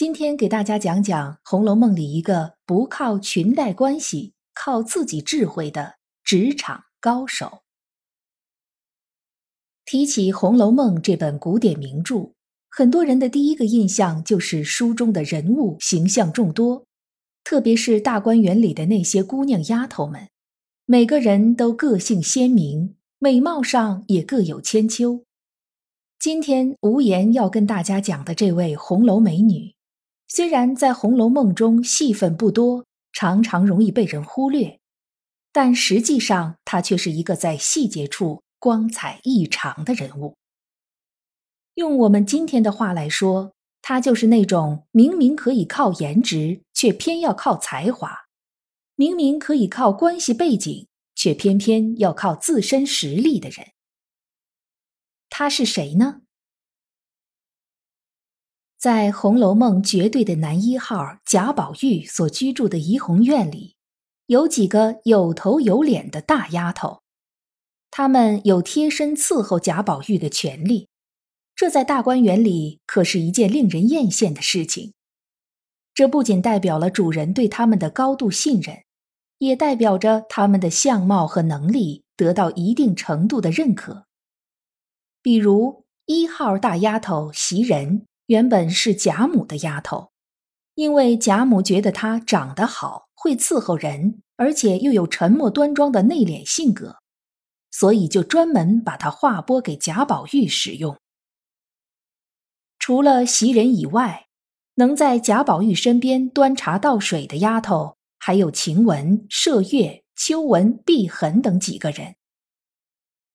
今天给大家讲讲《红楼梦》里一个不靠裙带关系、靠自己智慧的职场高手。提起《红楼梦》这本古典名著，很多人的第一个印象就是书中的人物形象众多，特别是大观园里的那些姑娘丫头们，每个人都个性鲜明，美貌上也各有千秋。今天无言要跟大家讲的这位红楼美女。虽然在《红楼梦》中戏份不多，常常容易被人忽略，但实际上他却是一个在细节处光彩异常的人物。用我们今天的话来说，他就是那种明明可以靠颜值，却偏要靠才华；明明可以靠关系背景，却偏偏要靠自身实力的人。他是谁呢？在《红楼梦》绝对的男一号贾宝玉所居住的怡红院里，有几个有头有脸的大丫头，她们有贴身伺候贾宝玉的权利，这在大观园里可是一件令人艳羡的事情。这不仅代表了主人对他们的高度信任，也代表着他们的相貌和能力得到一定程度的认可。比如一号大丫头袭人。原本是贾母的丫头，因为贾母觉得她长得好，会伺候人，而且又有沉默端庄的内敛性格，所以就专门把她划拨给贾宝玉使用。除了袭人以外，能在贾宝玉身边端茶倒水的丫头，还有晴雯、麝月、秋纹、碧痕等几个人。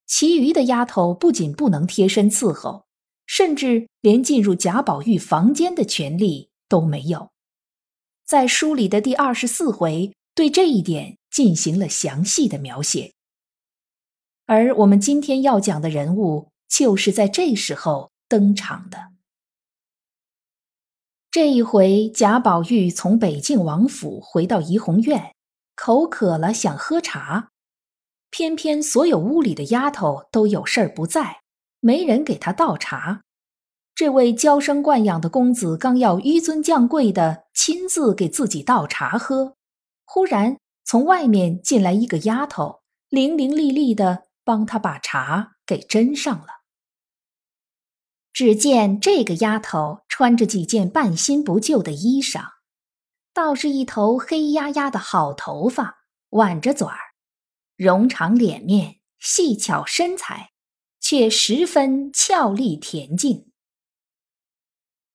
其余的丫头不仅不能贴身伺候。甚至连进入贾宝玉房间的权利都没有，在书里的第二十四回对这一点进行了详细的描写。而我们今天要讲的人物，就是在这时候登场的。这一回，贾宝玉从北静王府回到怡红院，口渴了，想喝茶，偏偏所有屋里的丫头都有事儿不在。没人给他倒茶，这位娇生惯养的公子刚要纡尊降贵的亲自给自己倒茶喝，忽然从外面进来一个丫头，伶伶俐俐的帮他把茶给斟上了。只见这个丫头穿着几件半新不旧的衣裳，倒是一头黑压压的好头发，挽着嘴儿，容长脸面，细巧身材。却十分俏丽恬静。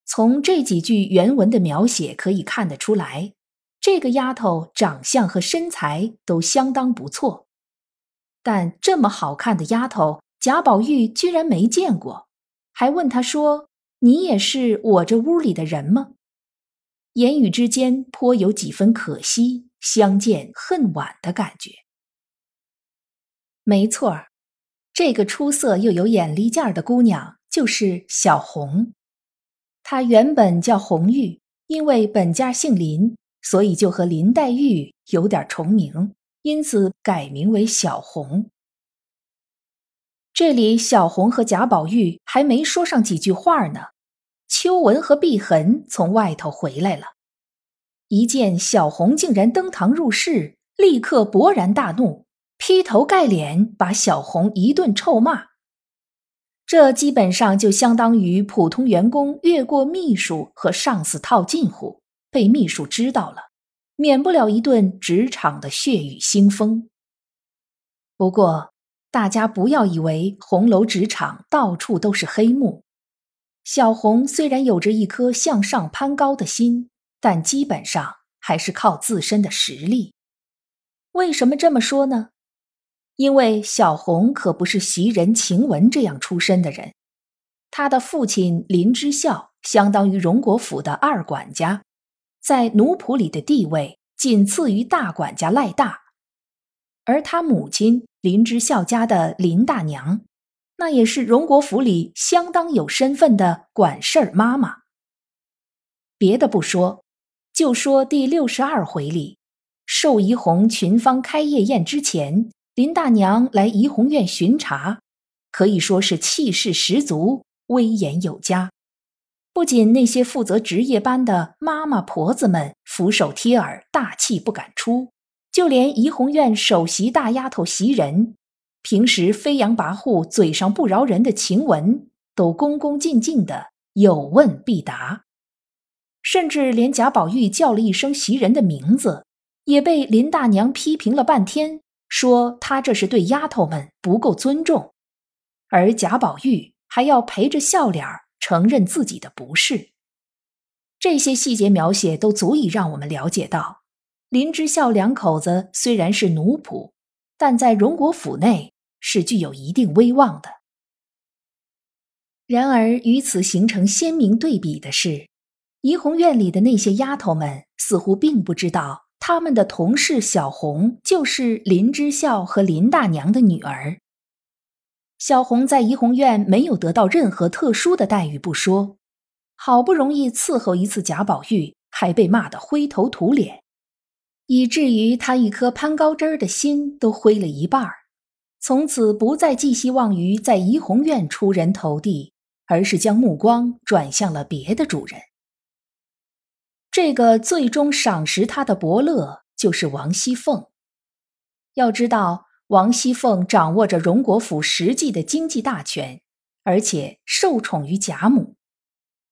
从这几句原文的描写可以看得出来，这个丫头长相和身材都相当不错。但这么好看的丫头，贾宝玉居然没见过，还问她说：“你也是我这屋里的人吗？”言语之间颇有几分可惜，相见恨晚的感觉。没错儿。这个出色又有眼力劲儿的姑娘就是小红，她原本叫红玉，因为本家姓林，所以就和林黛玉有点重名，因此改名为小红。这里小红和贾宝玉还没说上几句话呢，秋纹和碧痕从外头回来了，一见小红竟然登堂入室，立刻勃然大怒。劈头盖脸把小红一顿臭骂，这基本上就相当于普通员工越过秘书和上司套近乎，被秘书知道了，免不了一顿职场的血雨腥风。不过，大家不要以为红楼职场到处都是黑幕，小红虽然有着一颗向上攀高的心，但基本上还是靠自身的实力。为什么这么说呢？因为小红可不是袭人、晴雯这样出身的人，她的父亲林之孝相当于荣国府的二管家，在奴仆里的地位仅次于大管家赖大，而他母亲林之孝家的林大娘，那也是荣国府里相当有身份的管事儿妈妈。别的不说，就说第六十二回里，寿怡红群芳开夜宴之前，林大娘来怡红院巡查，可以说是气势十足，威严有加。不仅那些负责值夜班的妈妈婆子们俯首贴耳，大气不敢出，就连怡红院首席大丫头袭人，平时飞扬跋扈、嘴上不饶人的晴雯，都恭恭敬敬的有问必答。甚至连贾宝玉叫了一声袭人的名字，也被林大娘批评了半天，说他这是对丫头们不够尊重，而贾宝玉还要陪着笑脸承认自己的不是。这些细节描写都足以让我们了解到，林之孝两口子虽然是奴仆，但在荣国府内是具有一定威望的。然而，与此形成鲜明对比的是。怡红院里的那些丫头们似乎并不知道，他们的同事小红就是林之孝和林大娘的女儿。小红在怡红院没有得到任何特殊的待遇不说，好不容易伺候一次贾宝玉，还被骂得灰头土脸，以至于他一颗攀高枝儿的心都灰了一半儿。从此不再寄希望于在怡红院出人头地，而是将目光转向了别的主人。这个最终赏识他的伯乐就是王熙凤。要知道，王熙凤掌握着荣国府实际的经济大权，而且受宠于贾母，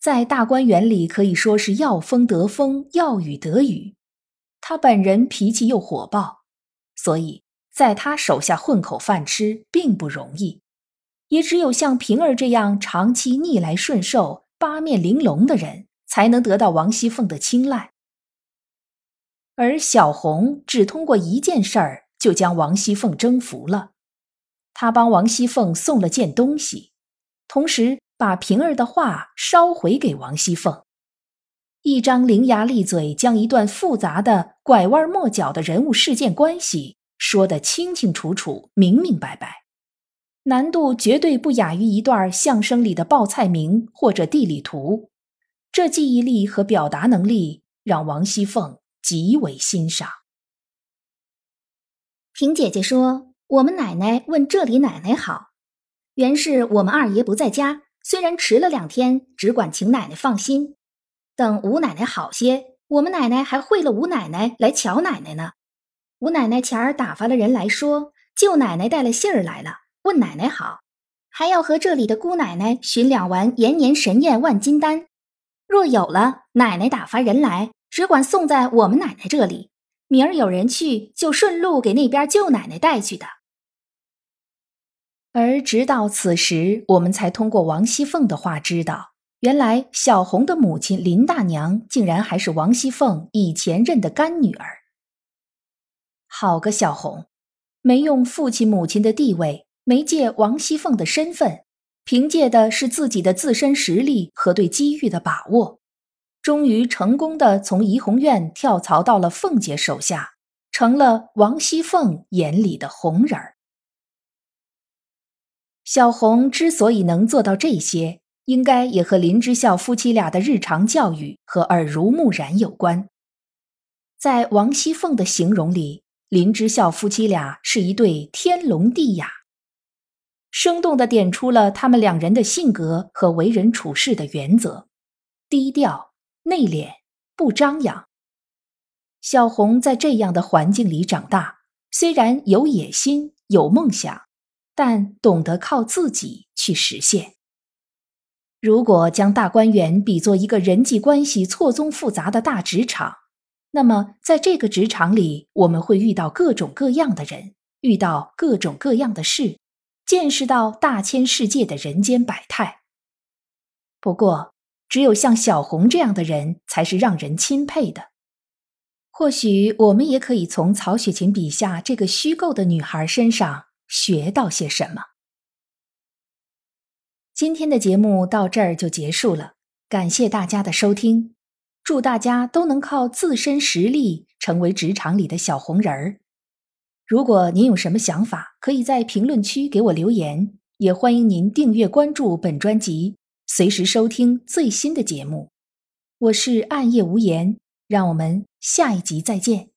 在大观园里可以说是要风得风，要雨得雨。她本人脾气又火爆，所以在他手下混口饭吃并不容易。也只有像平儿这样长期逆来顺受、八面玲珑的人。才能得到王熙凤的青睐，而小红只通过一件事儿就将王熙凤征服了。她帮王熙凤送了件东西，同时把平儿的话捎回给王熙凤，一张伶牙俐嘴，将一段复杂的拐弯抹角的人物事件关系说得清清楚楚、明明白白，难度绝对不亚于一段相声里的报菜名或者地理图。这记忆力和表达能力让王熙凤极为欣赏。平姐姐说：“我们奶奶问这里奶奶好，原是我们二爷不在家，虽然迟了两天，只管请奶奶放心。等吴奶奶好些，我们奶奶还会了吴奶奶来瞧奶奶呢。吴奶奶前儿打发了人来说，舅奶奶带了信儿来了，问奶奶好，还要和这里的姑奶奶寻两丸延年神宴万金丹。”若有了，奶奶打发人来，只管送在我们奶奶这里。明儿有人去，就顺路给那边舅奶奶带去的。而直到此时，我们才通过王熙凤的话知道，原来小红的母亲林大娘竟然还是王熙凤以前认的干女儿。好个小红，没用父亲母亲的地位，没借王熙凤的身份。凭借的是自己的自身实力和对机遇的把握，终于成功的从怡红院跳槽到了凤姐手下，成了王熙凤眼里的红人儿。小红之所以能做到这些，应该也和林之孝夫妻俩的日常教育和耳濡目染有关。在王熙凤的形容里，林之孝夫妻俩是一对天聋地哑。生动地点出了他们两人的性格和为人处事的原则：低调、内敛、不张扬。小红在这样的环境里长大，虽然有野心、有梦想，但懂得靠自己去实现。如果将大观园比作一个人际关系错综复杂的大职场，那么在这个职场里，我们会遇到各种各样的人，遇到各种各样的事。见识到大千世界的人间百态。不过，只有像小红这样的人才是让人钦佩的。或许我们也可以从曹雪芹笔下这个虚构的女孩身上学到些什么。今天的节目到这儿就结束了，感谢大家的收听。祝大家都能靠自身实力成为职场里的小红人儿。如果您有什么想法，可以在评论区给我留言，也欢迎您订阅关注本专辑，随时收听最新的节目。我是暗夜无言，让我们下一集再见。